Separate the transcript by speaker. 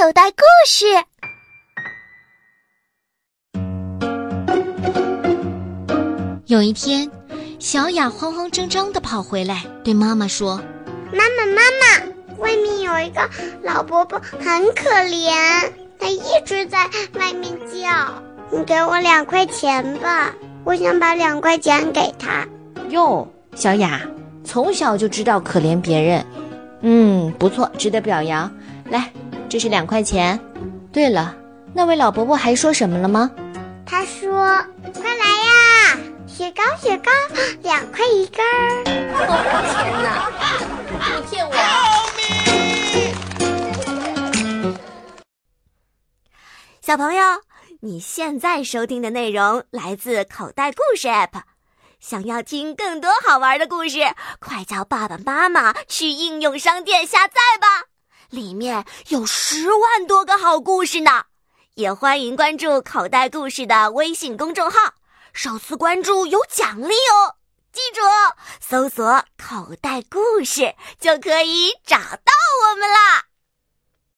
Speaker 1: 口袋故事。
Speaker 2: 有一天，小雅慌慌张张的跑回来，对妈妈说：“
Speaker 3: 妈妈，妈妈，外面有一个老伯伯，很可怜，他一直在外面叫。你给我两块钱吧，我想把两块钱给他。”
Speaker 4: 哟，小雅从小就知道可怜别人，嗯，不错，值得表扬。来，这是两块钱。对了，那位老伯伯还说什么了吗？
Speaker 3: 他说：“快来呀！”雪糕，雪糕，两块一根儿。
Speaker 4: 天哪！你骗我！
Speaker 5: 小朋友，你现在收听的内容来自口袋故事 App。想要听更多好玩的故事，快叫爸爸妈妈去应用商店下载吧，里面有十万多个好故事呢。也欢迎关注口袋故事的微信公众号。首次关注有奖励哦！记住，搜索“口袋故事”就可以找到我。